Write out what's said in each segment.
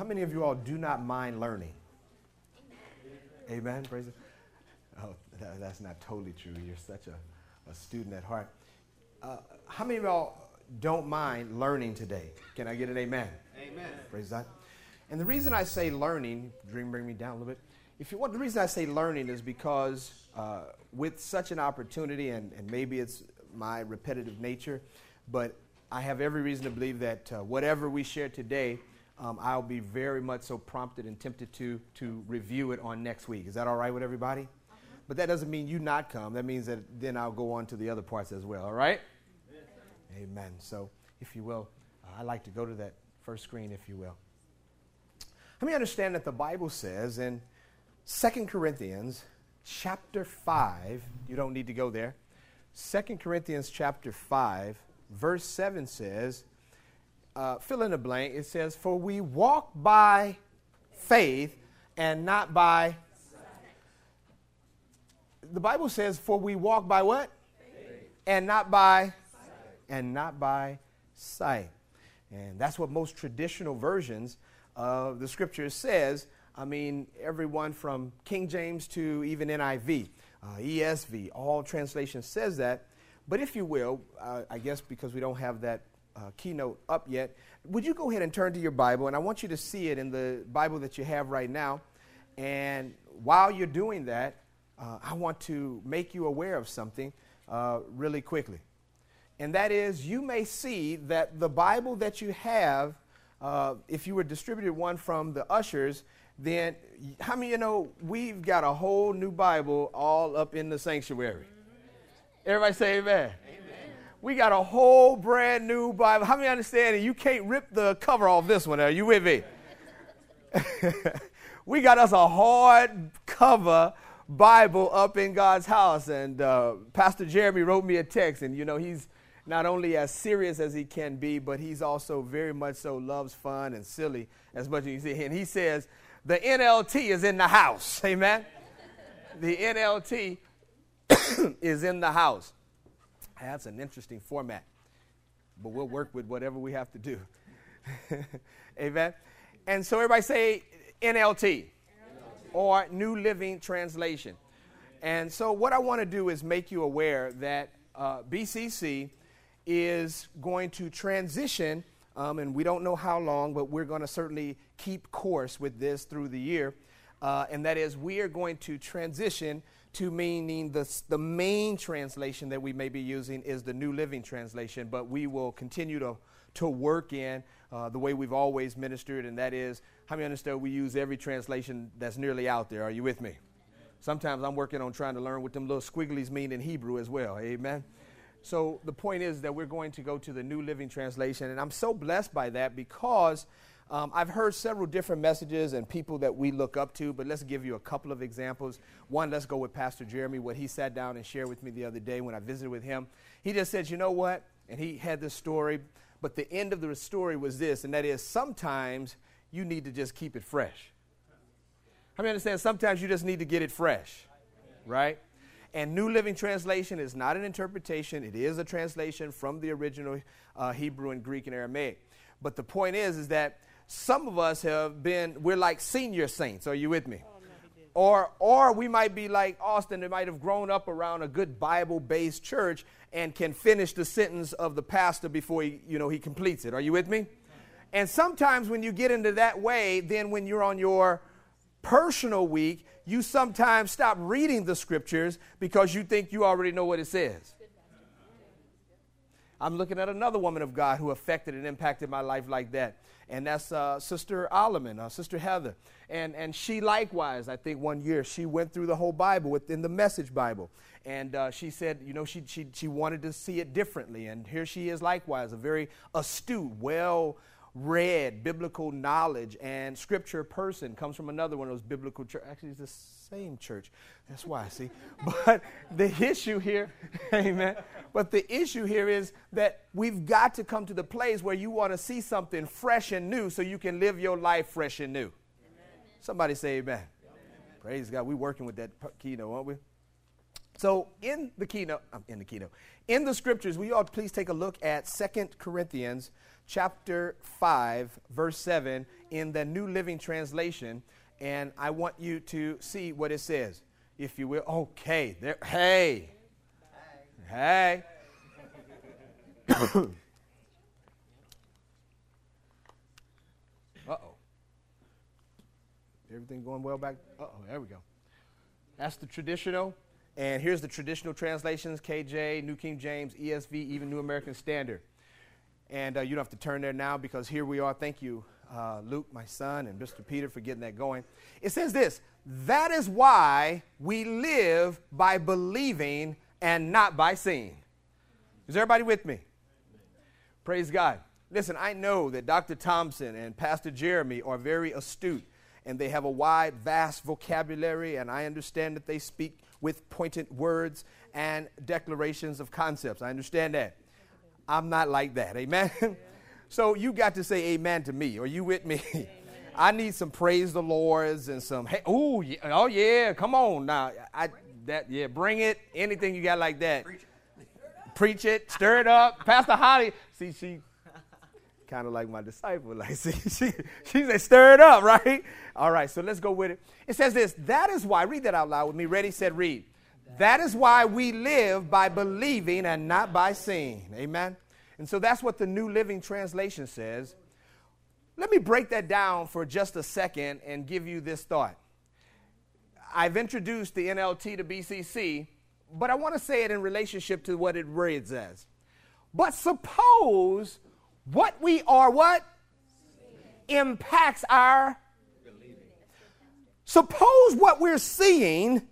how many of you all do not mind learning? Amen. Amen. Praise it. Oh, that, that's not totally true. You're such a, a student at heart. Uh, how many of y'all don't mind learning today? Can I get an amen? Amen. Praise God. And the reason I say learning, dream bring me down a little bit. If you want, the reason I say learning is because uh, with such an opportunity, and, and maybe it's my repetitive nature, but I have every reason to believe that uh, whatever we share today, um, I'll be very much so prompted and tempted to to review it on next week. Is that all right with everybody? Uh-huh. But that doesn't mean you not come. That means that then I'll go on to the other parts as well. All right? Amen. Amen. So, if you will, uh, I'd like to go to that first screen, if you will. Let me understand that the Bible says in 2 Corinthians chapter 5, you don't need to go there. 2 Corinthians chapter 5, verse 7 says, uh, fill in the blank, it says, For we walk by faith and not by. The Bible says, For we walk by what? Faith. And not by. Sight. And not by sight. And that's what most traditional versions of the scripture says. I mean, everyone from King James to even NIV, uh, ESV, all translations says that. But if you will, uh, I guess because we don't have that uh, keynote up yet, would you go ahead and turn to your Bible? And I want you to see it in the Bible that you have right now. And while you're doing that, uh, I want to make you aware of something uh, really quickly. And that is, you may see that the Bible that you have, uh, if you were distributed one from the ushers, then how many you know we've got a whole new Bible all up in the sanctuary? Everybody say amen. We got a whole brand new Bible. How many understand that you can't rip the cover off this one? Are you with me? we got us a hard cover Bible up in God's house. And uh, Pastor Jeremy wrote me a text, and you know, he's not only as serious as he can be, but he's also very much so loves fun and silly as much as you see. And he says, the NLT is in the house. Amen. the NLT is in the house. That's an interesting format, but we'll work with whatever we have to do. Amen. And so everybody say NLT, NLT, or New Living Translation. And so what I want to do is make you aware that uh, BCC is going to transition, um, and we don't know how long, but we're going to certainly keep course with this through the year. Uh, and that is, we are going to transition to meaning the, the main translation that we may be using is the New Living Translation, but we will continue to, to work in uh, the way we've always ministered, and that is, how many understand we use every translation that's nearly out there? Are you with me? Sometimes I'm working on trying to learn what them little squigglies mean in Hebrew as well. Amen. So the point is that we're going to go to the New Living Translation, and I'm so blessed by that because um, I've heard several different messages and people that we look up to, but let's give you a couple of examples. One, let's go with Pastor Jeremy, what he sat down and shared with me the other day when I visited with him. He just said, You know what? And he had this story, but the end of the story was this, and that is sometimes you need to just keep it fresh. How many understand? Sometimes you just need to get it fresh, right? And New Living Translation is not an interpretation, it is a translation from the original uh, Hebrew and Greek and Aramaic. But the point is, is that some of us have been, we're like senior saints. Are you with me? Oh, or, or we might be like Austin, that might have grown up around a good Bible based church and can finish the sentence of the pastor before he, you know, he completes it. Are you with me? And sometimes when you get into that way, then when you're on your personal week, you sometimes stop reading the scriptures because you think you already know what it says. I'm looking at another woman of God who affected and impacted my life like that and that's uh, Sister Alleman, uh, Sister Heather. And, and she likewise, I think one year, she went through the whole Bible within the Message Bible. And uh, she said, you know, she, she, she wanted to see it differently. And here she is likewise, a very astute, well read biblical knowledge and scripture person comes from another one of those biblical church actually it's the same church that's why see but the issue here amen but the issue here is that we've got to come to the place where you want to see something fresh and new so you can live your life fresh and new amen. somebody say amen. amen. praise god we're working with that keynote aren't we so in the keynote i'm in the keynote in the scriptures we ought please take a look at Second corinthians chapter 5, verse 7 in the New Living Translation, and I want you to see what it says, if you will. Okay, there, hey, hey. uh oh. Everything going well back? Uh oh, there we go. That's the traditional. And here's the traditional translations KJ, New King James, ESV, even New American Standard. And uh, you don't have to turn there now because here we are. Thank you, uh, Luke, my son, and Mr. Peter for getting that going. It says this That is why we live by believing and not by seeing. Is everybody with me? Praise God. Listen, I know that Dr. Thompson and Pastor Jeremy are very astute and they have a wide, vast vocabulary, and I understand that they speak with pointed words and declarations of concepts. I understand that. I'm not like that. Amen. so you got to say amen to me. Are you with me? I need some praise the Lord's and some hey, oh yeah, oh yeah, come on now. I that yeah, bring it. Anything you got like that. Preach it, Preach it stir it up. Pastor Holly, see she kind of like my disciple. Like see, she she said stir it up, right? All right, so let's go with it. It says this, that is why, read that out loud with me. Ready, said, read. That is why we live by believing and not by seeing. Amen. And so that's what the New Living Translation says. Let me break that down for just a second and give you this thought. I've introduced the NLT to BCC, but I want to say it in relationship to what it reads as. But suppose what we are what impacts our believing. Suppose what we're seeing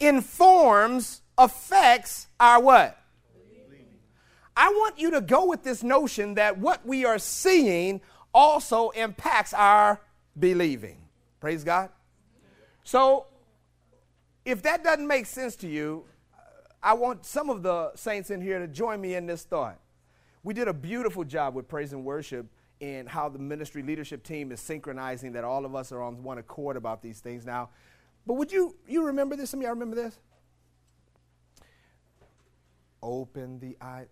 informs, affects our what? I want you to go with this notion that what we are seeing also impacts our believing. Praise God. So, if that doesn't make sense to you, I want some of the saints in here to join me in this thought. We did a beautiful job with praise and worship in how the ministry leadership team is synchronizing that all of us are on one accord about these things now. But would you you remember this? Some of y'all remember this? Open the eye.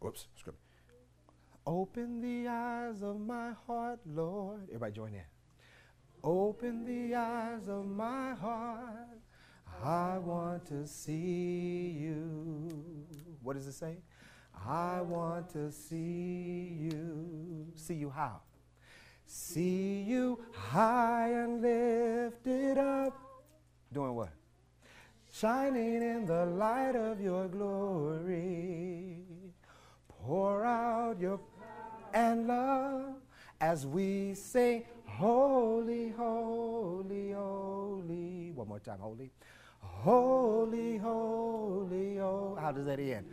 Whoops, script. Open the eyes of my heart, Lord. Everybody join in. Open the eyes of my heart. I want to see you. What does it say? I want to see you. See you how? See you high and lifted up. Doing what? Shining in the light of your glory. Pour out your and love as we sing, Holy, holy, holy. One more time, holy. Holy, holy, holy. How does that end?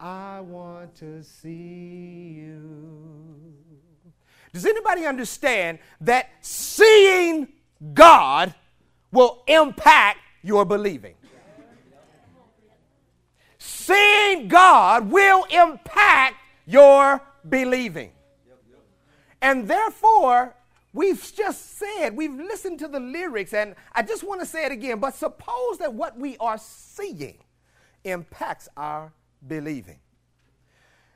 I want to see you. Does anybody understand that seeing God will impact your believing? Seeing God will impact your believing. And therefore, we've just said, we've listened to the lyrics, and I just want to say it again. But suppose that what we are seeing impacts our believing.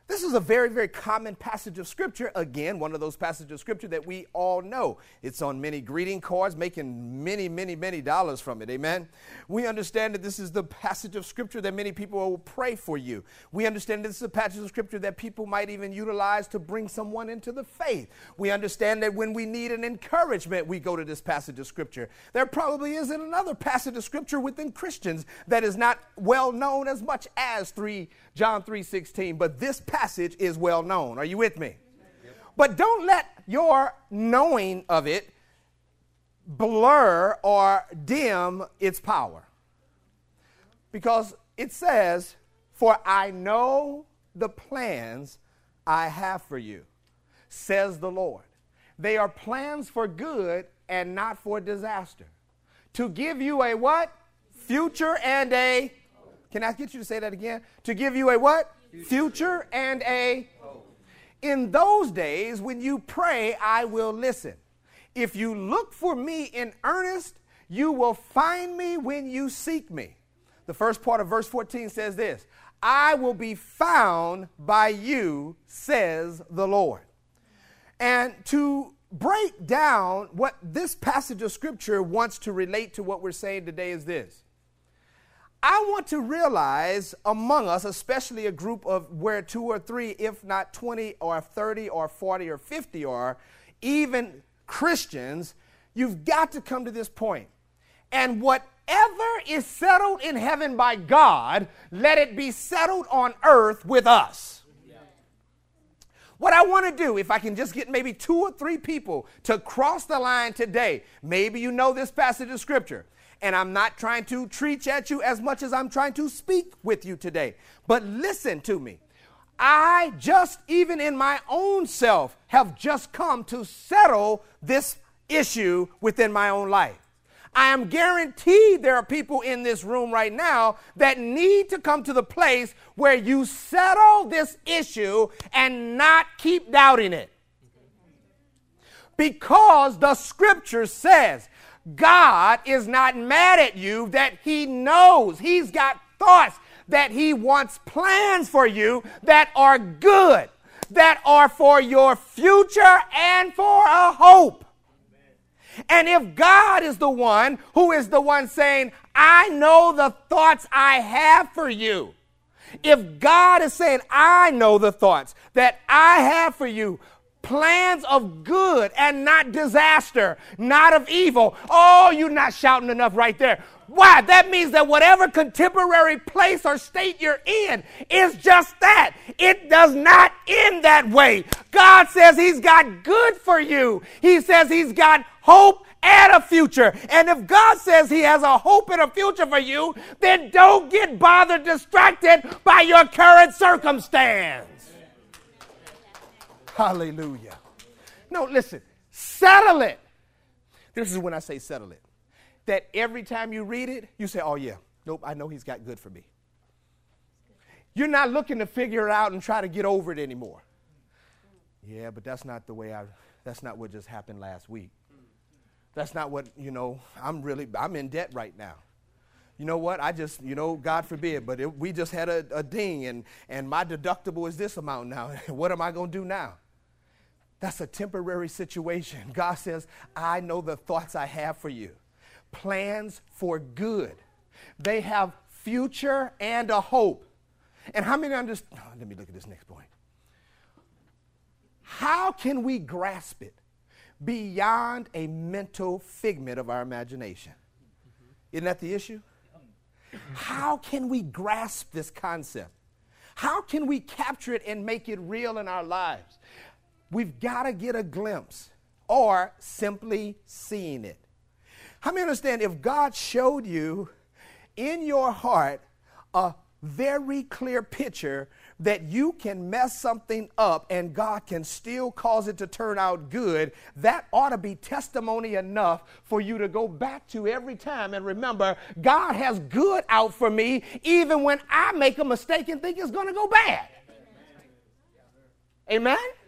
This is a very, very common passage of Scripture. Again, one of those passages of Scripture that we all know. It's on many greeting cards, making many, many, many dollars from it. Amen. We understand that this is the passage of Scripture that many people will pray for you. We understand that this is a passage of Scripture that people might even utilize to bring someone into the faith. We understand that when we need an encouragement, we go to this passage of Scripture. There probably isn't another passage of Scripture within Christians that is not well known as much as 3 John 3:16, but this passage is well known. Are you with me? But don't let your knowing of it blur or dim its power. Because it says, "For I know the plans I have for you," says the Lord. They are plans for good and not for disaster. To give you a what? Future and a can I get you to say that again? To give you a what? Future, and a. In those days, when you pray, I will listen. If you look for me in earnest, you will find me when you seek me. The first part of verse 14 says this I will be found by you, says the Lord. And to break down what this passage of scripture wants to relate to what we're saying today is this. I want to realize among us, especially a group of where two or three, if not 20 or 30 or 40 or 50 are, even Christians, you've got to come to this point. And whatever is settled in heaven by God, let it be settled on earth with us. What I want to do, if I can just get maybe two or three people to cross the line today, maybe you know this passage of scripture, and I'm not trying to preach at you as much as I'm trying to speak with you today. But listen to me. I just, even in my own self, have just come to settle this issue within my own life. I am guaranteed there are people in this room right now that need to come to the place where you settle this issue and not keep doubting it. Because the scripture says God is not mad at you, that He knows He's got thoughts, that He wants plans for you that are good, that are for your future and for a hope. And if God is the one who is the one saying, I know the thoughts I have for you, if God is saying, I know the thoughts that I have for you, plans of good and not disaster, not of evil. Oh, you're not shouting enough right there. Why? That means that whatever contemporary place or state you're in is just that. It does not end that way. God says He's got good for you, He says He's got hope and a future. And if God says He has a hope and a future for you, then don't get bothered, distracted by your current circumstance. Hallelujah. No, listen, settle it. This is when I say settle it. That every time you read it, you say, oh, yeah, nope, I know He's got good for me. You're not looking to figure it out and try to get over it anymore. Yeah, but that's not the way I, that's not what just happened last week. That's not what, you know, I'm really, I'm in debt right now. You know what? I just, you know, God forbid, but it, we just had a, a ding and, and my deductible is this amount now. what am I going to do now? That's a temporary situation. God says, I know the thoughts I have for you. Plans for good. They have future and a hope. And how many understand? Oh, let me look at this next point. How can we grasp it? beyond a mental figment of our imagination. Isn't that the issue? How can we grasp this concept? How can we capture it and make it real in our lives? We've got to get a glimpse or simply seeing it. How many understand if God showed you in your heart a very clear picture that you can mess something up and God can still cause it to turn out good, that ought to be testimony enough for you to go back to every time and remember God has good out for me even when I make a mistake and think it's going to go bad. Amen? Amen?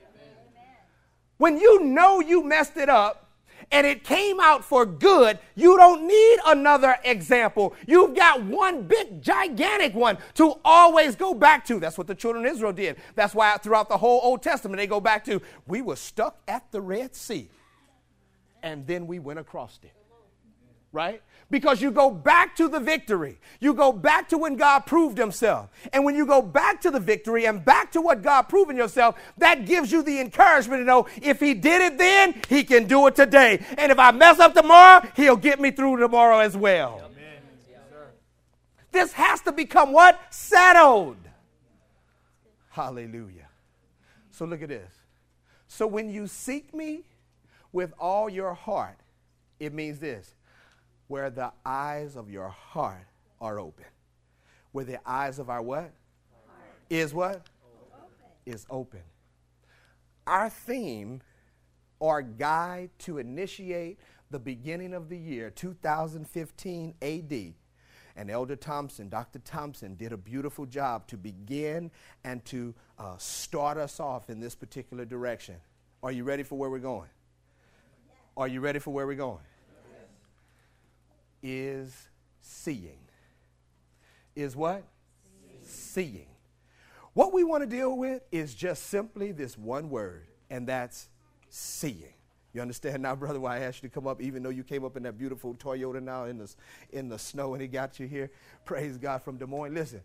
When you know you messed it up, and it came out for good, you don't need another example. You've got one big, gigantic one to always go back to. That's what the children of Israel did. That's why throughout the whole Old Testament, they go back to we were stuck at the Red Sea, and then we went across it. Right? Because you go back to the victory. You go back to when God proved himself. And when you go back to the victory and back to what God proved in yourself, that gives you the encouragement to know if he did it then, he can do it today. And if I mess up tomorrow, he'll get me through tomorrow as well. this has to become what? Settled. Hallelujah. So look at this. So when you seek me with all your heart, it means this where the eyes of your heart are open. Where the eyes of our what? Heart. Is what? Open. Is open. Our theme or guide to initiate the beginning of the year 2015 AD. And Elder Thompson, Dr. Thompson, did a beautiful job to begin and to uh, start us off in this particular direction. Are you ready for where we're going? Are you ready for where we're going? Is seeing. Is what? seeing. What we want to deal with is just simply this one word, and that's seeing. You understand now, brother, why I asked you to come up, even though you came up in that beautiful Toyota now in the, in the snow and he got you here? Praise God from Des Moines. Listen,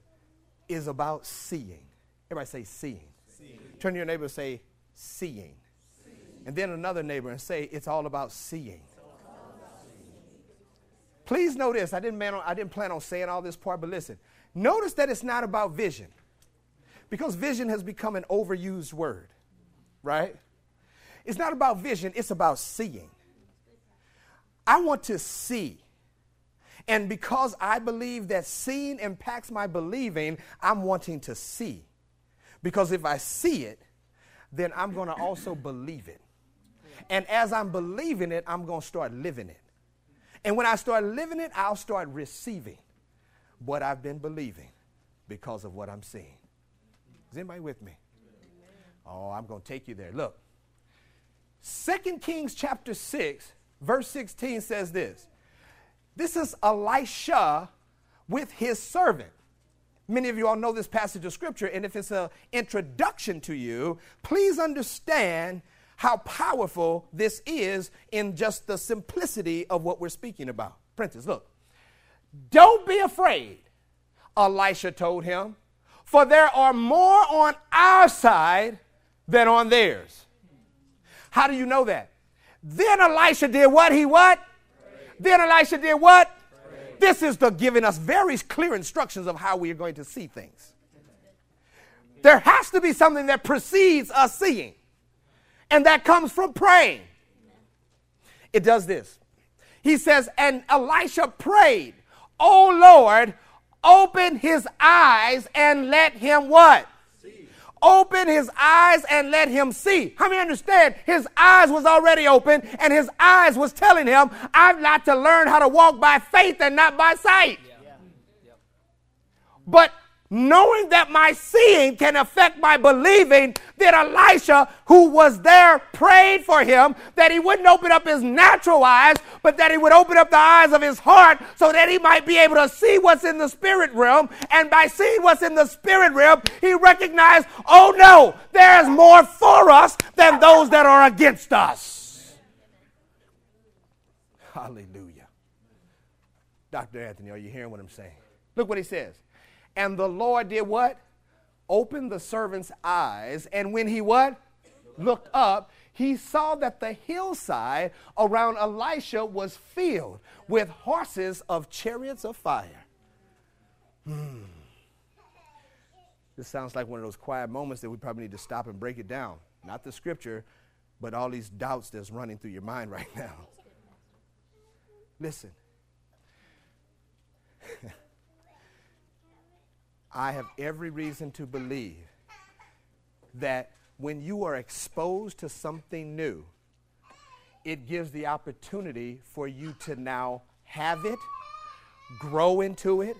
is about seeing. Everybody say seeing. seeing. Turn to your neighbor and say seeing. seeing. And then another neighbor and say it's all about seeing. Please know this. I didn't, on, I didn't plan on saying all this part, but listen. Notice that it's not about vision. Because vision has become an overused word, right? It's not about vision, it's about seeing. I want to see. And because I believe that seeing impacts my believing, I'm wanting to see. Because if I see it, then I'm going to also believe it. And as I'm believing it, I'm going to start living it. And when I start living it, I'll start receiving what I've been believing because of what I'm seeing. Is anybody with me? Oh, I'm going to take you there. Look, Second Kings chapter 6, verse 16 says this. This is Elisha with his servant. Many of you all know this passage of scripture, and if it's an introduction to you, please understand how powerful this is in just the simplicity of what we're speaking about. Prentice, look. Don't be afraid, Elisha told him, for there are more on our side than on theirs. How do you know that? Then Elisha did what? He what? Then Elisha did what? This is the giving us very clear instructions of how we are going to see things. There has to be something that precedes us seeing, and that comes from praying. It does this. He says, and Elisha prayed, Oh Lord, open his eyes and let him what? open his eyes and let him see. How many understand? His eyes was already open and his eyes was telling him, I've got to learn how to walk by faith and not by sight. Yeah. Yeah. But knowing that my seeing can affect my believing, that Elisha, who was there, prayed for him that he wouldn't open up his natural eyes, but that he would open up the eyes of his heart so that he might be able to see what's in the spirit realm. And by seeing what's in the spirit realm, he recognized, oh no, there's more for us than those that are against us. Hallelujah. Dr. Anthony, are you hearing what I'm saying? Look what he says. And the Lord did what? Opened the servant's eyes. And when he what? Looked up, he saw that the hillside around Elisha was filled with horses of chariots of fire. Hmm. This sounds like one of those quiet moments that we probably need to stop and break it down. Not the scripture, but all these doubts that's running through your mind right now. Listen. I have every reason to believe that when you are exposed to something new, it gives the opportunity for you to now have it, grow into it,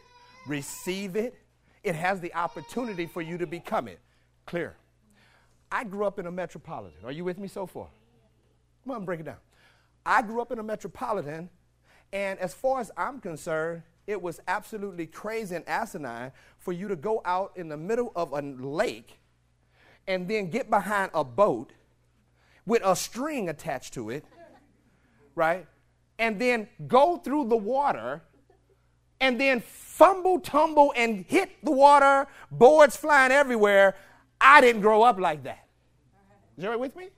receive it. It has the opportunity for you to become it. Clear. I grew up in a metropolitan. Are you with me so far? Come on, break it down. I grew up in a metropolitan, and as far as I'm concerned, it was absolutely crazy and asinine for you to go out in the middle of a lake and then get behind a boat with a string attached to it, right? And then go through the water and then fumble, tumble, and hit the water, boards flying everywhere. I didn't grow up like that. Is everybody with me?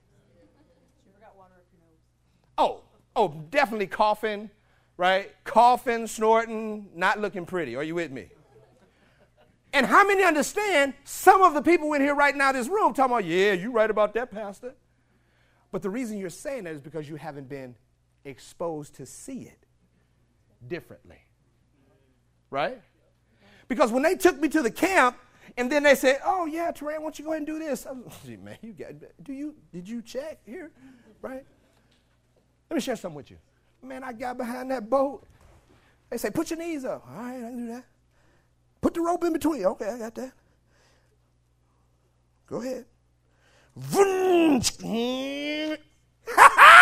Oh, oh, definitely coughing, right? Coughing, snorting, not looking pretty. Are you with me? And how many understand some of the people in here right now this room talking about, yeah, you're right about that, Pastor. But the reason you're saying that is because you haven't been exposed to see it differently. Right? Because when they took me to the camp and then they said, Oh yeah, Terrain, why don't you go ahead and do this? I was, man, you got do you did you check here? Right? Let me share something with you. Man, I got behind that boat. They say, put your knees up. All right, I can do that. Put the rope in between. Okay, I got that. Go ahead.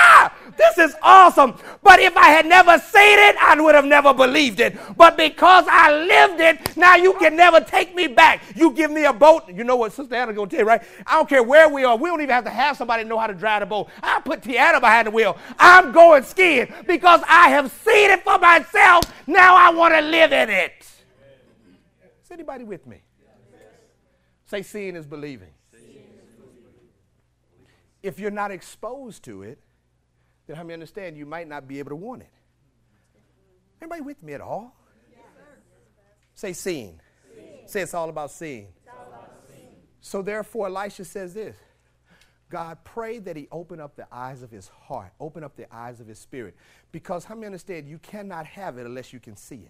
this is awesome. But if I had never seen it, I would have never believed it. But because I lived it, now you can never take me back. You give me a boat. You know what Sister Anna to tell you, right? I don't care where we are. We don't even have to have somebody know how to drive the boat. I put Tiana behind the wheel. I'm going skiing because I have seen it for myself. Now I want to live in it. Is anybody with me? Say, seeing is believing. If you're not exposed to it, then help me understand you might not be able to want it. Anybody with me at all? Say seeing. Say it's all about seeing. So therefore, Elisha says this God, pray that he open up the eyes of his heart, open up the eyes of his spirit. Because how many understand you cannot have it unless you can see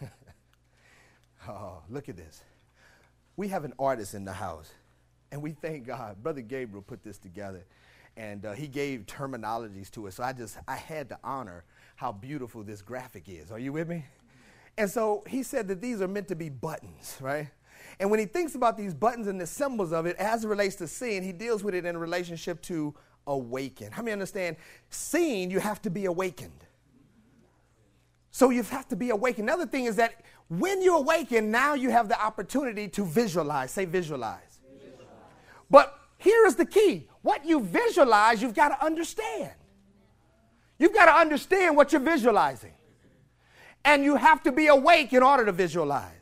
it? oh, look at this. We have an artist in the house, and we thank God. Brother Gabriel put this together, and uh, he gave terminologies to it. So I just, I had to honor how beautiful this graphic is. Are you with me? And so he said that these are meant to be buttons, right? And when he thinks about these buttons and the symbols of it as it relates to seeing, he deals with it in relationship to awaken. How many understand? Seeing, you have to be awakened. So you have to be awakened. Another thing is that when you awaken, now you have the opportunity to visualize. Say visualize. visualize. But here is the key what you visualize, you've got to understand. You've got to understand what you're visualizing. And you have to be awake in order to visualize.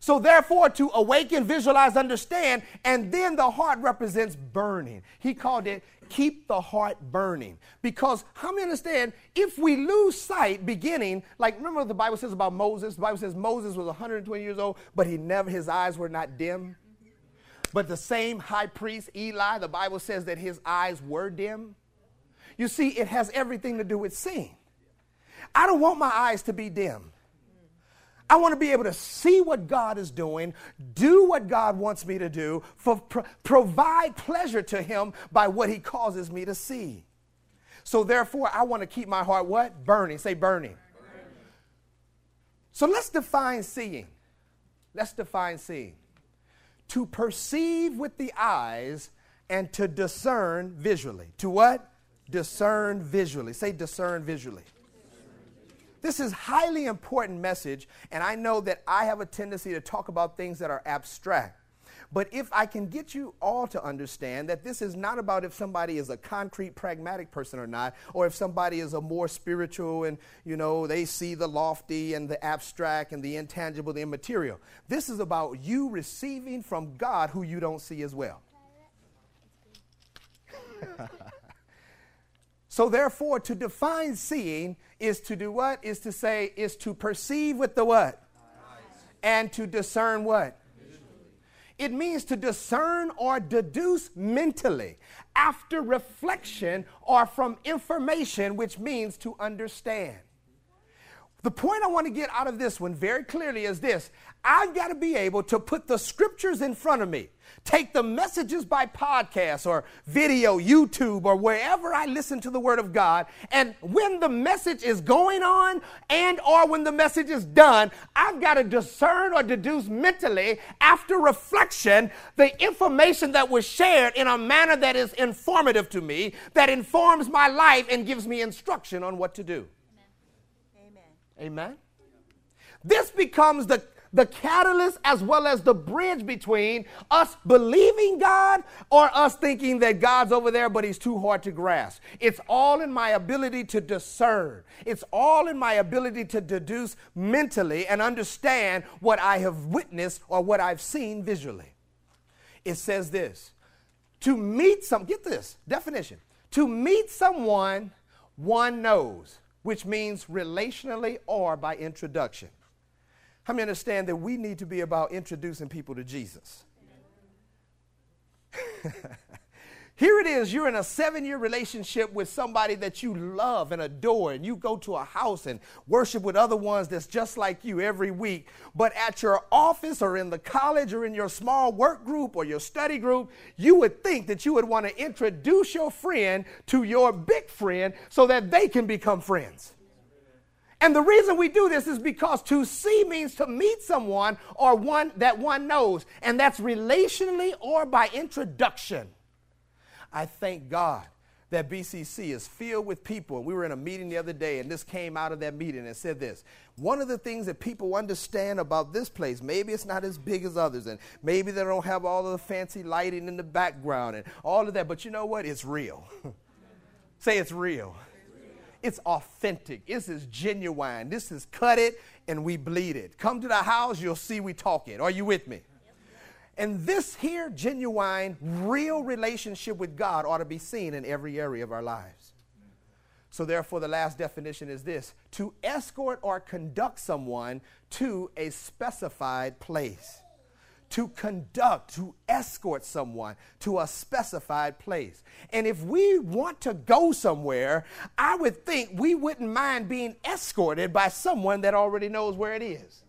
So, therefore, to awaken, visualize, understand, and then the heart represents burning. He called it keep the heart burning. Because how many understand if we lose sight beginning, like remember the Bible says about Moses? The Bible says Moses was 120 years old, but he never, his eyes were not dim. But the same high priest, Eli, the Bible says that his eyes were dim. You see, it has everything to do with seeing. I don't want my eyes to be dim. I want to be able to see what God is doing, do what God wants me to do, for, pro- provide pleasure to Him by what He causes me to see. So therefore, I want to keep my heart what? Burning. Say burning. burning. So let's define seeing. Let's define seeing. To perceive with the eyes and to discern visually. To what? Discern visually. Say discern visually. This is highly important message, and I know that I have a tendency to talk about things that are abstract. But if I can get you all to understand that this is not about if somebody is a concrete, pragmatic person or not, or if somebody is a more spiritual and, you know, they see the lofty and the abstract and the intangible, the immaterial. This is about you receiving from God who you don't see as well. so, therefore, to define seeing is to do what? Is to say, is to perceive with the what? And to discern what? It means to discern or deduce mentally after reflection or from information, which means to understand. The point I want to get out of this one very clearly is this I've got to be able to put the scriptures in front of me take the messages by podcast or video, YouTube, or wherever I listen to the Word of God, and when the message is going on and or when the message is done, I've got to discern or deduce mentally after reflection the information that was shared in a manner that is informative to me, that informs my life and gives me instruction on what to do. Amen. This becomes the the catalyst as well as the bridge between us believing God or us thinking that God's over there, but He's too hard to grasp. It's all in my ability to discern, it's all in my ability to deduce mentally and understand what I have witnessed or what I've seen visually. It says this to meet some, get this definition, to meet someone one knows, which means relationally or by introduction. How many understand that we need to be about introducing people to Jesus? Here it is, you're in a seven year relationship with somebody that you love and adore, and you go to a house and worship with other ones that's just like you every week. But at your office or in the college or in your small work group or your study group, you would think that you would want to introduce your friend to your big friend so that they can become friends. And the reason we do this is because to see means to meet someone or one that one knows, and that's relationally or by introduction. I thank God that BCC is filled with people. We were in a meeting the other day, and this came out of that meeting and said this. One of the things that people understand about this place, maybe it's not as big as others, and maybe they don't have all of the fancy lighting in the background and all of that, but you know what? It's real. Say it's real. It's authentic. This is genuine. This is cut it and we bleed it. Come to the house, you'll see we talk it. Are you with me? And this here genuine, real relationship with God ought to be seen in every area of our lives. So, therefore, the last definition is this to escort or conduct someone to a specified place to conduct, to escort someone to a specified place. And if we want to go somewhere, I would think we wouldn't mind being escorted by someone that already knows where it is.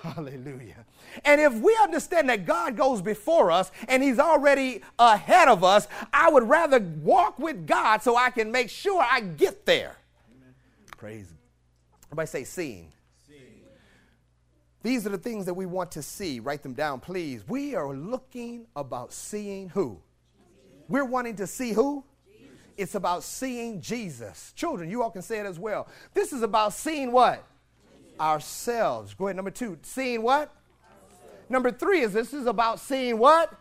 Hallelujah. And if we understand that God goes before us and He's already ahead of us, I would rather walk with God so I can make sure I get there. Amen. Praise. Everybody say, seeing. These are the things that we want to see. Write them down, please. We are looking about seeing who? We're wanting to see who? It's about seeing Jesus. Children, you all can say it as well. This is about seeing what? Ourselves. Go ahead, number two. Seeing what? Number three is this is about seeing what?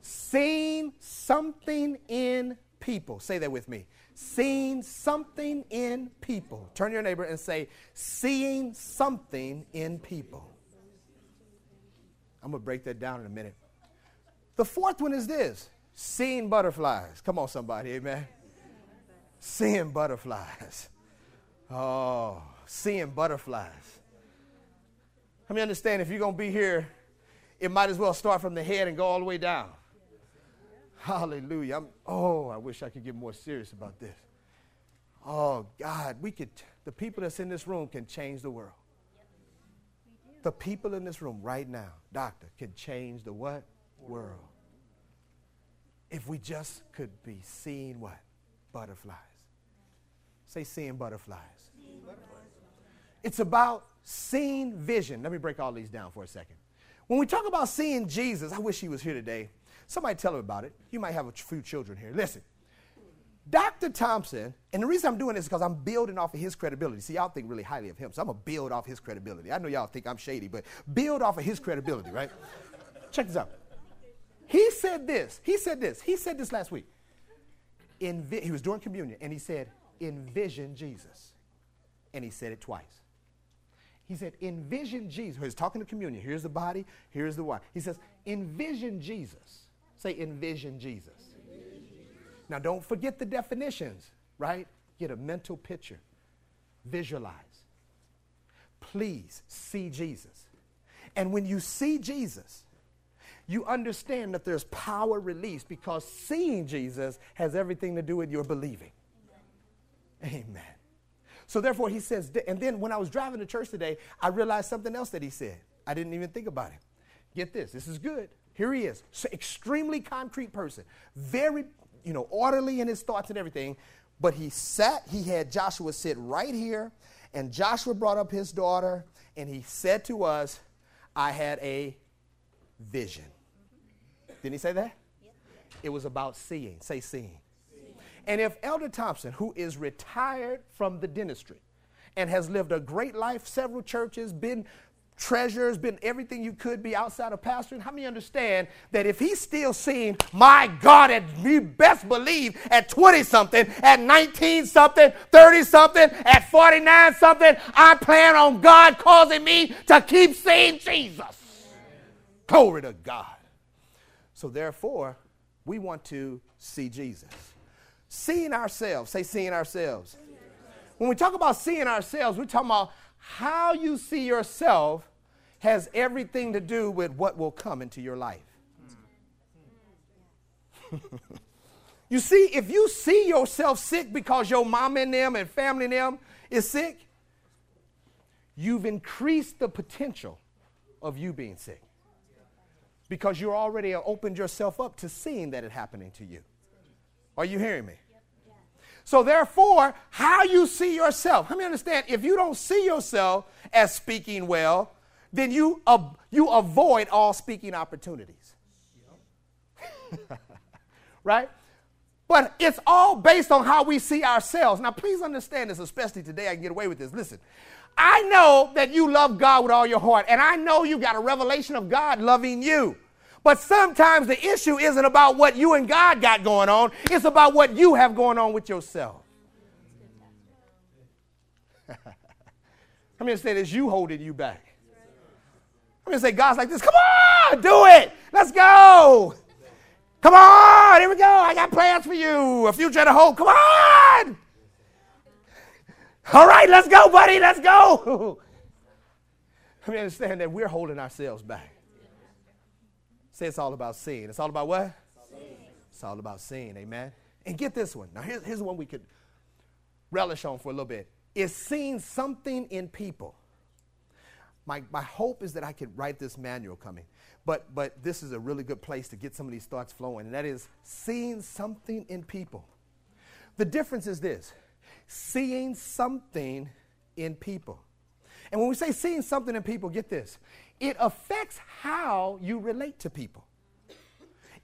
Seeing something in people. Say that with me seeing something in people. Turn to your neighbor and say, seeing something in people. I'm going to break that down in a minute. The fourth one is this seeing butterflies. Come on, somebody, amen. Seeing butterflies. Oh, seeing butterflies. Let me understand if you're going to be here, it might as well start from the head and go all the way down. Hallelujah. I'm, oh, I wish I could get more serious about this. Oh, God, we could, the people that's in this room can change the world. The people in this room right now, doctor, can change the what? World. If we just could be seeing what? Butterflies. Say seeing butterflies. Seeing butterflies. It's about seeing vision. Let me break all these down for a second. When we talk about seeing Jesus, I wish he was here today. Somebody tell him about it. You might have a few children here. Listen, Dr. Thompson, and the reason I'm doing this is because I'm building off of his credibility. See, y'all think really highly of him, so I'm going to build off his credibility. I know y'all think I'm shady, but build off of his credibility, right? Check this out. He said this. He said this. He said this last week. Envi- he was doing communion, and he said, Envision Jesus. And he said it twice. He said, Envision Jesus. He's talking to communion. Here's the body, here's the wine. He says, Envision Jesus. Say, envision Jesus. Now, don't forget the definitions, right? Get a mental picture. Visualize. Please see Jesus. And when you see Jesus, you understand that there's power released because seeing Jesus has everything to do with your believing. Amen. Amen. So, therefore, he says, and then when I was driving to church today, I realized something else that he said. I didn't even think about it. Get this, this is good. Here he is, so extremely concrete person, very, you know, orderly in his thoughts and everything. But he sat, he had Joshua sit right here, and Joshua brought up his daughter, and he said to us, I had a vision. Didn't he say that? Yep. It was about seeing. Say seeing. And if Elder Thompson, who is retired from the dentistry and has lived a great life, several churches, been treasures, been everything you could be outside of pastoring. How many understand that if he's still seeing, my God, and you best believe at 20 something, at 19 something, 30 something, at 49 something, I plan on God causing me to keep seeing Jesus. Glory to God. So therefore, we want to see Jesus. Seeing ourselves, say seeing ourselves. When we talk about seeing ourselves, we're talking about how you see yourself has everything to do with what will come into your life. you see, if you see yourself sick because your mom and them and family and them is sick, you've increased the potential of you being sick because you already opened yourself up to seeing that it happening to you. Are you hearing me? So, therefore, how you see yourself, let me understand if you don't see yourself as speaking well, then you, you avoid all speaking opportunities. right? But it's all based on how we see ourselves. Now, please understand this, especially today. I can get away with this. Listen, I know that you love God with all your heart, and I know you got a revelation of God loving you. But sometimes the issue isn't about what you and God got going on, it's about what you have going on with yourself. I'm going to say this you holding you back. I'm going to say God's like this. Come on, do it. Let's go. Come on, here we go. I got plans for you. A future to hope. Come on. All right, let's go, buddy. Let's go. Let me understand that we're holding ourselves back. Say it's all about seeing. It's all about what? Seeing. It's all about seeing. Amen. And get this one. Now, here's, here's one we could relish on for a little bit. Is seeing something in people. My, my hope is that I could write this manual coming. But, but this is a really good place to get some of these thoughts flowing, and that is seeing something in people. The difference is this seeing something in people. And when we say seeing something in people, get this it affects how you relate to people.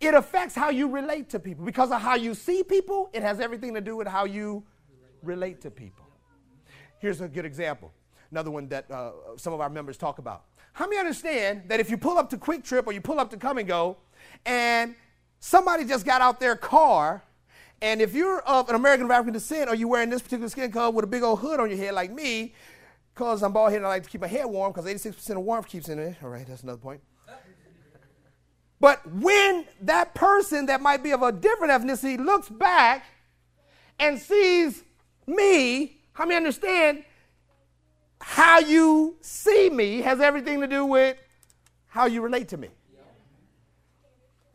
It affects how you relate to people. Because of how you see people, it has everything to do with how you relate to people. Here's a good example, another one that uh, some of our members talk about. How many understand that if you pull up to QuikTrip or you pull up to Kum & Go and somebody just got out their car and if you're of an American of African descent or you're wearing this particular skin color with a big old hood on your head like me, because I'm bald headed I like to keep my hair warm because 86% of warmth keeps in it. All right, that's another point. But when that person that might be of a different ethnicity looks back and sees me, how many understand how you see me has everything to do with how you relate to me.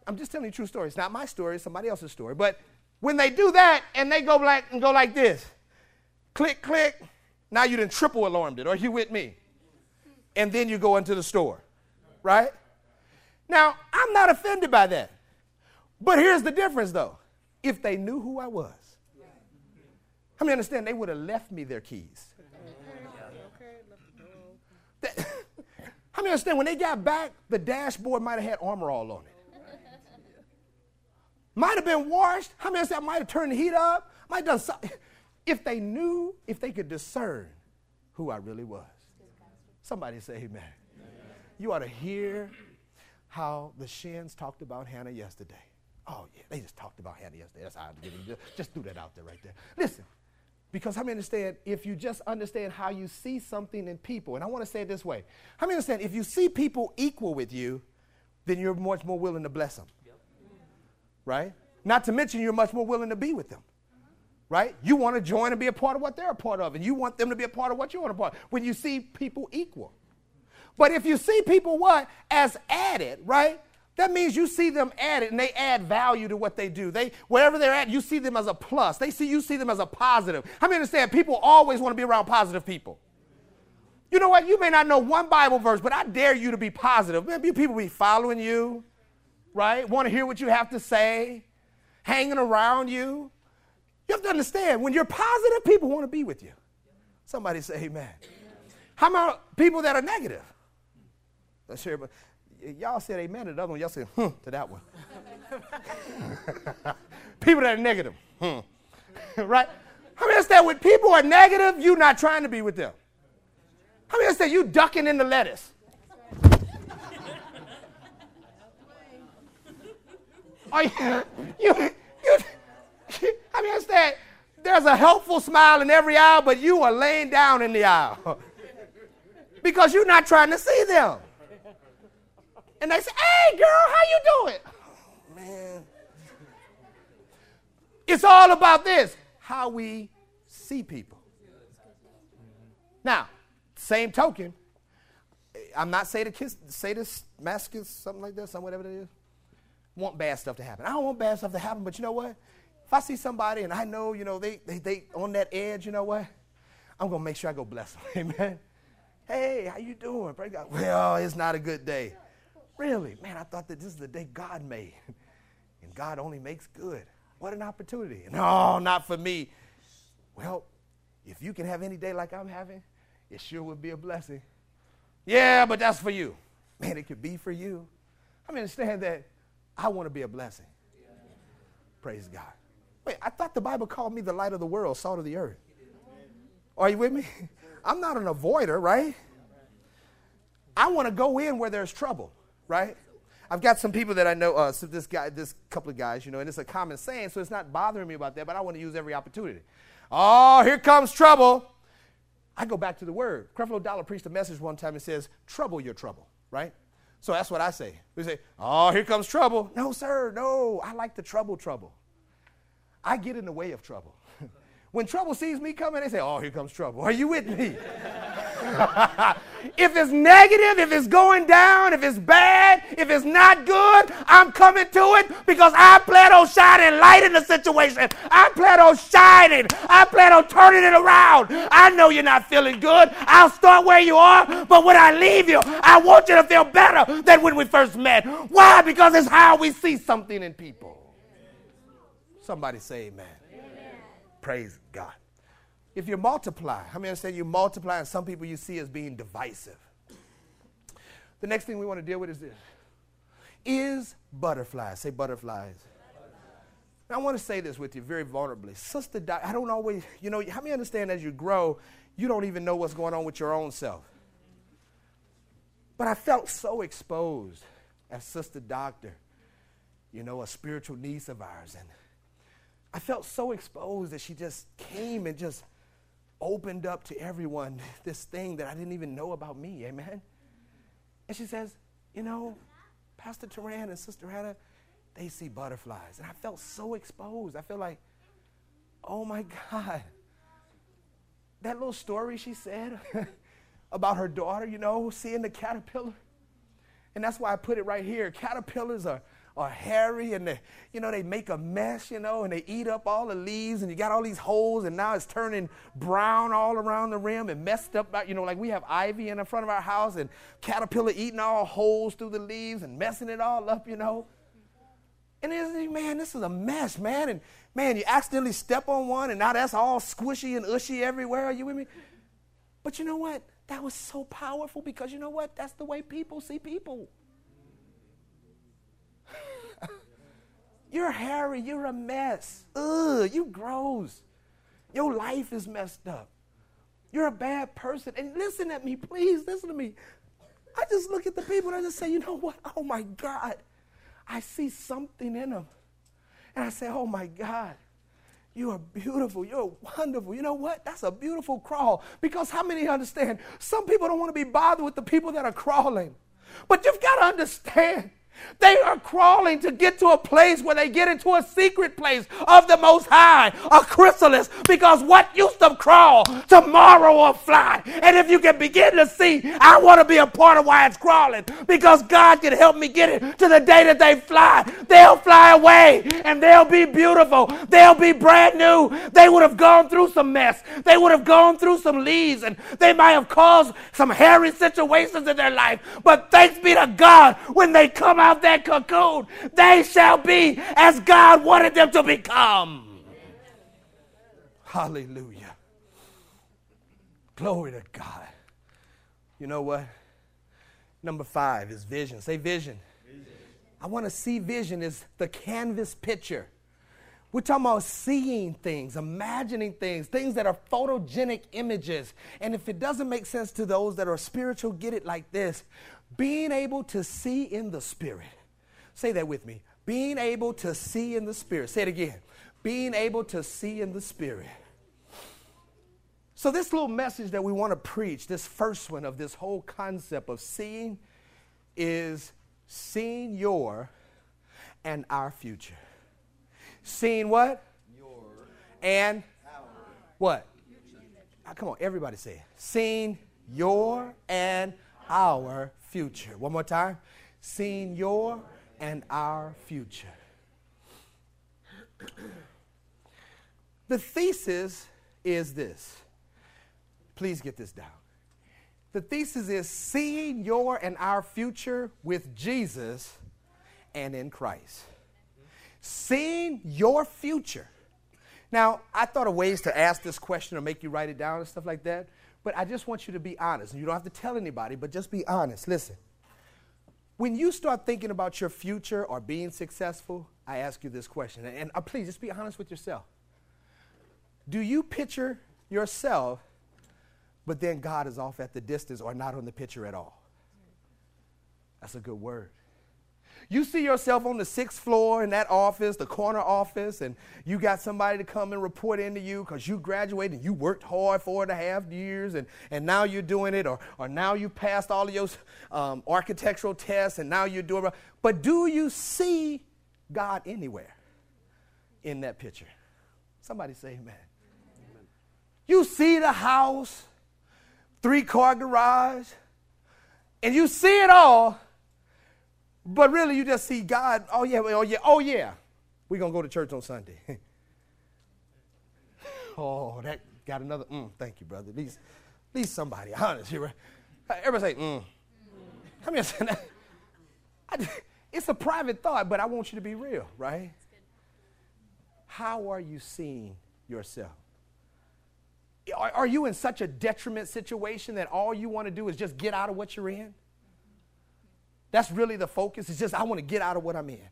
I'm just telling you true story. It's not my story, it's somebody else's story. But when they do that and they go like and go like this, click, click, now you didn't triple alarmed it, or you with me. And then you go into the store. Right? Now, I'm not offended by that. But here's the difference though. If they knew who I was, how many understand they would have left me their keys? How many understand when they got back, the dashboard might have had Armor All on it? might have been washed. How many understand might have turned the heat up? Might have done something. If they knew, if they could discern who I really was. Somebody say amen. amen. You ought to hear how the Shins talked about Hannah yesterday. Oh, yeah, they just talked about Hannah yesterday. That's how I'm giving you. Just threw that out there right there. Listen, because how many understand if you just understand how you see something in people, and I want to say it this way. How many understand if you see people equal with you, then you're much more willing to bless them? Yep. Right? Not to mention you're much more willing to be with them. Right? You want to join and be a part of what they're a part of, and you want them to be a part of what you want to be part of. When you see people equal. But if you see people what? As added, right? That means you see them added and they add value to what they do. They wherever they're at, you see them as a plus. They see you see them as a positive. How many understand people always want to be around positive people? You know what? You may not know one Bible verse, but I dare you to be positive. Maybe people be following you, right? Want to hear what you have to say, hanging around you. You have to understand when you're positive, people want to be with you. Somebody say amen. How about people that are negative? Let's hear y'all said amen to the other one. Y'all said, hmm, to that one. people that are negative. Hmm. right? How many understand when people are negative, you're not trying to be with them? How many understand you ducking in the lettuce? Are you, you, I mean, understand there's a helpful smile in every aisle, but you are laying down in the aisle because you're not trying to see them. And they say, hey, girl, how you doing? Oh, man. It's all about this how we see people. Now, same token, I'm not saying to kiss, say this, masochist, something like this, or whatever it is. Want bad stuff to happen. I don't want bad stuff to happen, but you know what? If I see somebody and I know, you know, they they, they on that edge, you know what? I'm gonna make sure I go bless them. Amen. Hey, how you doing? Pray God. Well, it's not a good day. Really? Man, I thought that this is the day God made. and God only makes good. What an opportunity. No, not for me. Well, if you can have any day like I'm having, it sure would be a blessing. Yeah, but that's for you. Man, it could be for you. I mean, understand that I want to be a blessing. Praise God. Wait, I thought the Bible called me the light of the world, salt of the earth. Are you with me? I'm not an avoider, right? I want to go in where there's trouble, right? I've got some people that I know, uh, so this guy, this couple of guys, you know, and it's a common saying, so it's not bothering me about that, but I want to use every opportunity. Oh, here comes trouble. I go back to the word. Creflo Dollar preached a message one time and says, trouble your trouble, right? So that's what I say. We say, oh, here comes trouble. No, sir, no. I like the trouble, trouble. I get in the way of trouble. when trouble sees me coming, they say, oh, here comes trouble. Are you with me? if it's negative, if it's going down, if it's bad, if it's not good, I'm coming to it because I plan on shining light in the situation. I plan on shining. I plan on turning it around. I know you're not feeling good. I'll start where you are, but when I leave you, I want you to feel better than when we first met. Why? Because it's how we see something in people. Somebody say amen. amen. Praise God. If you multiply, how many understand you multiply and some people you see as being divisive? The next thing we want to deal with is this. Is butterflies. Say butterflies. Now, I want to say this with you very vulnerably. Sister, Di- I don't always, you know, how many understand as you grow, you don't even know what's going on with your own self. But I felt so exposed as Sister Doctor, you know, a spiritual niece of ours. And I felt so exposed that she just came and just opened up to everyone this thing that I didn't even know about me. Amen. And she says, You know, Pastor Turan and Sister Hannah, they see butterflies. And I felt so exposed. I feel like, oh my God. That little story she said about her daughter, you know, seeing the caterpillar. And that's why I put it right here. Caterpillars are are hairy and they, you know, they make a mess, you know, and they eat up all the leaves and you got all these holes and now it's turning brown all around the rim and messed up. You know, like we have ivy in the front of our house and caterpillar eating all holes through the leaves and messing it all up, you know. And it's, man, this is a mess, man. And man, you accidentally step on one and now that's all squishy and ushy everywhere. Are you with me? But you know what? That was so powerful because you know what? That's the way people see people. You're hairy. You're a mess. Ugh, you gross. Your life is messed up. You're a bad person. And listen at me, please. Listen to me. I just look at the people and I just say, you know what? Oh my God. I see something in them. And I say, oh my God. You are beautiful. You're wonderful. You know what? That's a beautiful crawl. Because how many understand? Some people don't want to be bothered with the people that are crawling. But you've got to understand they are crawling to get to a place where they get into a secret place of the Most High, a chrysalis, because what used to crawl tomorrow will fly. And if you can begin to see, I want to be a part of why it's crawling, because God can help me get it to the day that they fly. They'll fly away and they'll be beautiful. They'll be brand new. They would have gone through some mess. They would have gone through some leaves and they might have caused some hairy situations in their life. But thanks be to God when they come out that cocoon, they shall be as God wanted them to become. Hallelujah. Glory to God. You know what? Number five is vision. Say vision. vision. I want to see vision as the canvas picture. We're talking about seeing things, imagining things, things that are photogenic images. And if it doesn't make sense to those that are spiritual, get it like this being able to see in the Spirit. Say that with me. Being able to see in the Spirit. Say it again. Being able to see in the Spirit. So, this little message that we want to preach, this first one of this whole concept of seeing, is seeing your and our future. Seeing what? Your and our. what? Ah, come on, everybody say it. Seeing your and our future. One more time. Seeing your and our future. the thesis is this. Please get this down. The thesis is seeing your and our future with Jesus and in Christ. Seeing your future. Now, I thought of ways to ask this question or make you write it down and stuff like that, but I just want you to be honest. And you don't have to tell anybody, but just be honest. Listen when you start thinking about your future or being successful, I ask you this question, and uh, please just be honest with yourself. Do you picture yourself, but then God is off at the distance or not on the picture at all? That's a good word. You see yourself on the sixth floor in that office, the corner office, and you got somebody to come and report into you because you graduated and you worked hard four and a half years and, and now you're doing it, or, or now you passed all of your um, architectural tests and now you're doing it. But do you see God anywhere in that picture? Somebody say amen. amen. You see the house, three car garage, and you see it all but really, you just see God, oh yeah, oh yeah, oh yeah, we're going to go to church on Sunday. oh, that got another, mm, thank you, brother. At least, at least somebody, honest. Here. Everybody say, mm. How many saying that? I, it's a private thought, but I want you to be real, right? How are you seeing yourself? Are, are you in such a detriment situation that all you want to do is just get out of what you're in? That's really the focus. It's just, I want to get out of what I'm in.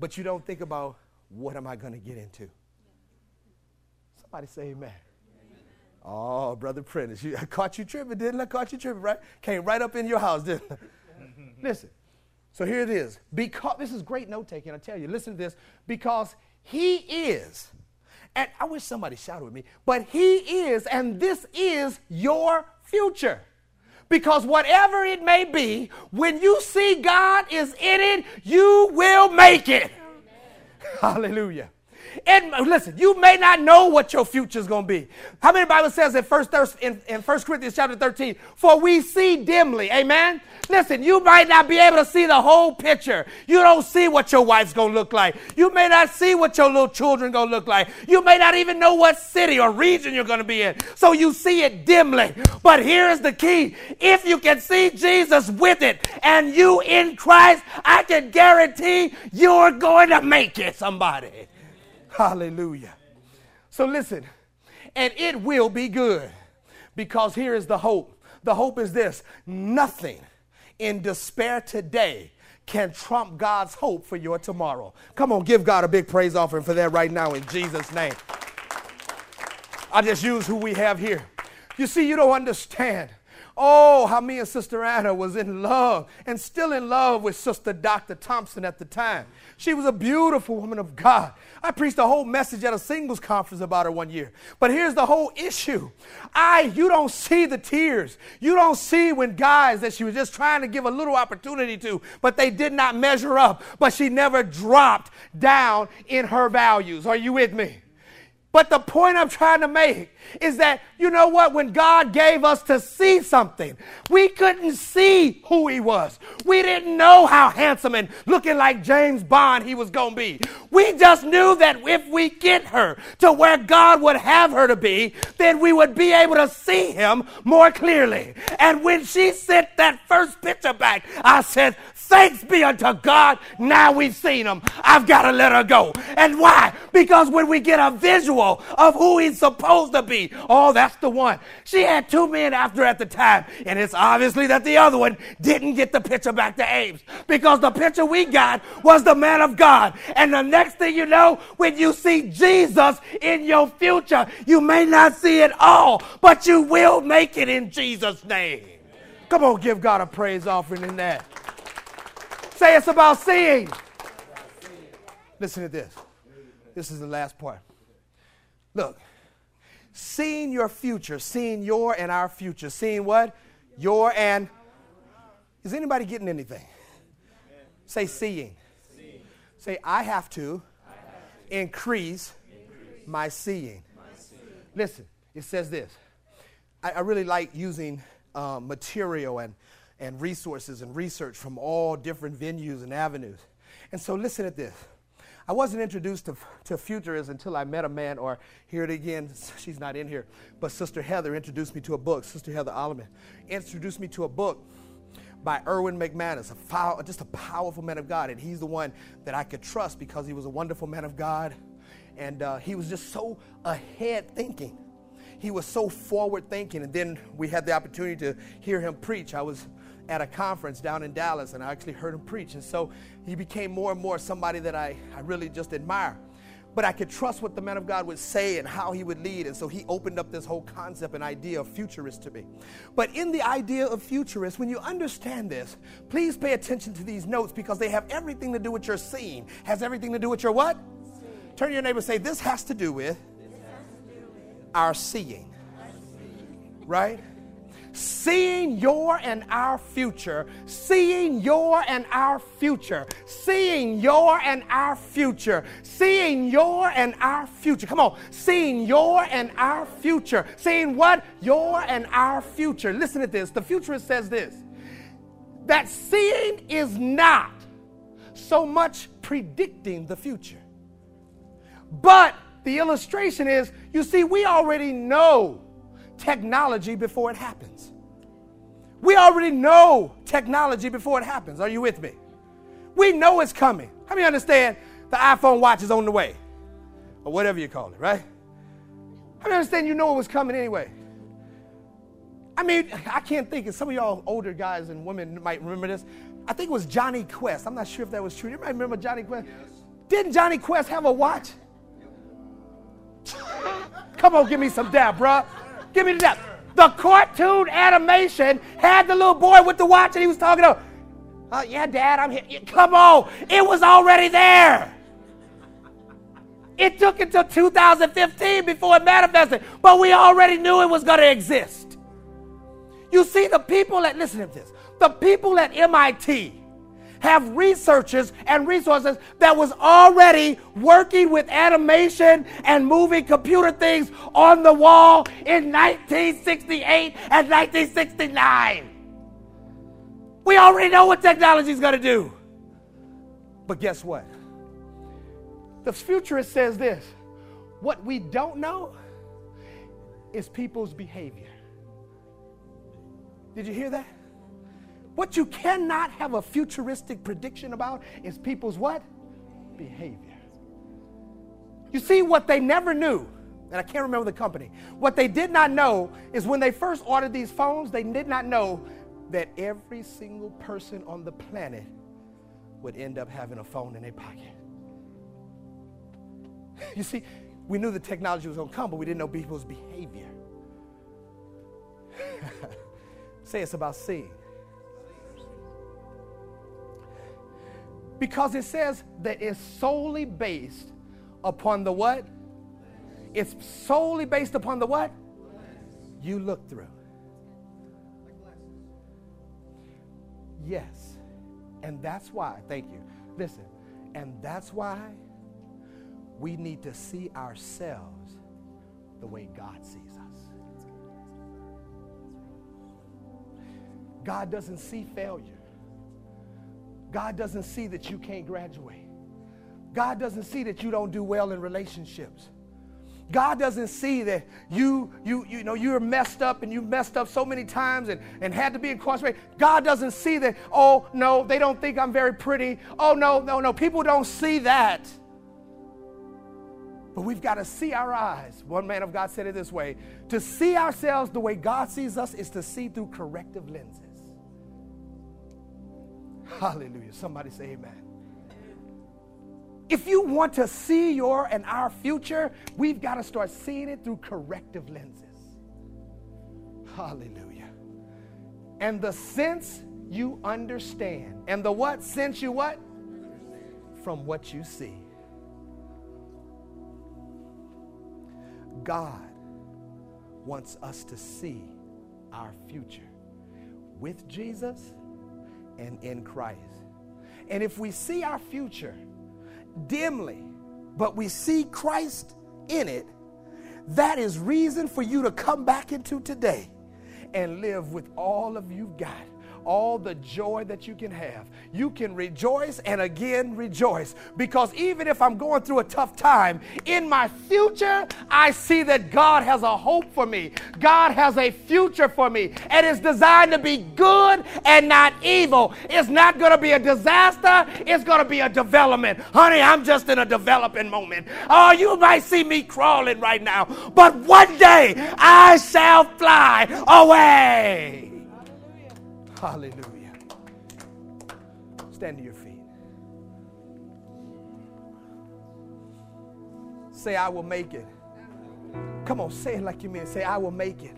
But you don't think about what am I going to get into? Somebody say amen. amen. Oh, Brother Prentice, you, I caught you tripping, didn't I? Caught you tripping, right? Came right up in your house, didn't I? listen, so here it is. Because this is great note taking, I tell you. Listen to this. Because he is, and I wish somebody shouted with me, but he is, and this is your future. Because whatever it may be, when you see God is in it, you will make it. Hallelujah. And listen, you may not know what your future is going to be. How many Bible says in First in, in 1 Corinthians chapter 13, for we see dimly. Amen. Listen, you might not be able to see the whole picture. You don't see what your wife's going to look like. You may not see what your little children going to look like. You may not even know what city or region you're going to be in. So you see it dimly. But here's the key. If you can see Jesus with it and you in Christ, I can guarantee you're going to make it, somebody. Hallelujah. So listen, and it will be good because here is the hope. The hope is this nothing in despair today can trump God's hope for your tomorrow. Come on, give God a big praise offering for that right now in Jesus' name. I just use who we have here. You see, you don't understand Oh, how me and Sister Anna was in love and still in love with Sister Dr. Thompson at the time. She was a beautiful woman of God. I preached a whole message at a singles conference about her one year. But here's the whole issue. I, you don't see the tears. You don't see when guys that she was just trying to give a little opportunity to, but they did not measure up. But she never dropped down in her values. Are you with me? But the point I'm trying to make is that, you know what, when God gave us to see something, we couldn't see who he was. We didn't know how handsome and looking like James Bond he was going to be. We just knew that if we get her to where God would have her to be, then we would be able to see him more clearly. And when she sent that first picture back, I said, Thanks be unto God. Now we've seen him. I've got to let her go. And why? Because when we get a visual of who he's supposed to be, oh, that's the one. She had two men after at the time. And it's obviously that the other one didn't get the picture back to Ames because the picture we got was the man of God. And the next thing you know, when you see Jesus in your future, you may not see it all, but you will make it in Jesus' name. Come on, give God a praise offering in that. Say it's about seeing. Listen to this. This is the last part. Look, seeing your future, seeing your and our future, seeing what? Your and. Is anybody getting anything? Say seeing. Say, I have to increase my seeing. Listen, it says this. I, I really like using uh, material and and resources and research from all different venues and avenues. And so listen at this. I wasn't introduced to, to futurism until I met a man, or hear it again, she's not in here, but Sister Heather introduced me to a book, Sister Heather Alleman introduced me to a book by Erwin McManus, a foul, just a powerful man of God. And he's the one that I could trust because he was a wonderful man of God. And uh, he was just so ahead thinking. He was so forward thinking. And then we had the opportunity to hear him preach. I was at a conference down in Dallas, and I actually heard him preach. And so he became more and more somebody that I, I really just admire. But I could trust what the man of God would say and how he would lead. And so he opened up this whole concept and idea of futurist to me. But in the idea of futurist, when you understand this, please pay attention to these notes because they have everything to do with your seeing. Has everything to do with your what? Seeing. Turn to your neighbor and say, This has to do with, to do with our seeing. Our seeing. Right? Seeing your and our future, seeing your and our future, seeing your and our future, seeing your and our future. Come on, seeing your and our future. Seeing what? Your and our future. Listen to this. The futurist says this that seeing is not so much predicting the future, but the illustration is you see, we already know technology before it happens. We already know technology before it happens. Are you with me? We know it's coming. How many understand the iPhone watch is on the way? Or whatever you call it, right? How many understand you know it was coming anyway? I mean, I can't think, and some of y'all older guys and women might remember this. I think it was Jonny Quest. I'm not sure if that was true. You might remember Jonny Quest? Yes. Didn't Jonny Quest have a watch? Come on, give me some dab, bruh. Give me the depth. The cartoon animation had the little boy with the watch and he was talking to, oh, yeah, Dad, I'm here. Come on. It was already there. It took until 2015 before it manifested, but we already knew it was going to exist. You see, the people that, listen to this, the people at MIT, have researchers and resources that was already working with animation and moving computer things on the wall in 1968 and 1969. We already know what technology is going to do. But guess what? The futurist says this what we don't know is people's behavior. Did you hear that? What you cannot have a futuristic prediction about is people's what? Behavior. You see, what they never knew, and I can't remember the company, what they did not know is when they first ordered these phones, they did not know that every single person on the planet would end up having a phone in their pocket. You see, we knew the technology was going to come, but we didn't know people's behavior. Say it's about seeing. Because it says that it's solely based upon the what? It's solely based upon the what? You look through. Yes. And that's why, thank you. Listen, and that's why we need to see ourselves the way God sees us. God doesn't see failure. God doesn't see that you can't graduate. God doesn't see that you don't do well in relationships. God doesn't see that you, you, you know, you're messed up and you messed up so many times and, and had to be incarcerated. God doesn't see that, oh, no, they don't think I'm very pretty. Oh, no, no, no. People don't see that. But we've got to see our eyes. One man of God said it this way to see ourselves the way God sees us is to see through corrective lenses. Hallelujah. Somebody say amen. If you want to see your and our future, we've got to start seeing it through corrective lenses. Hallelujah. And the sense you understand. And the what? Sense you what? From what you see. God wants us to see our future with Jesus and in Christ. And if we see our future dimly, but we see Christ in it, that is reason for you to come back into today and live with all of you've got all the joy that you can have. You can rejoice and again rejoice because even if I'm going through a tough time, in my future, I see that God has a hope for me. God has a future for me, and it's designed to be good and not evil. It's not going to be a disaster, it's going to be a development. Honey, I'm just in a developing moment. Oh, you might see me crawling right now, but one day I shall fly away. Hallelujah. Stand to your feet. Say, I will make it. Come on, say it like you mean. Say, I will make it.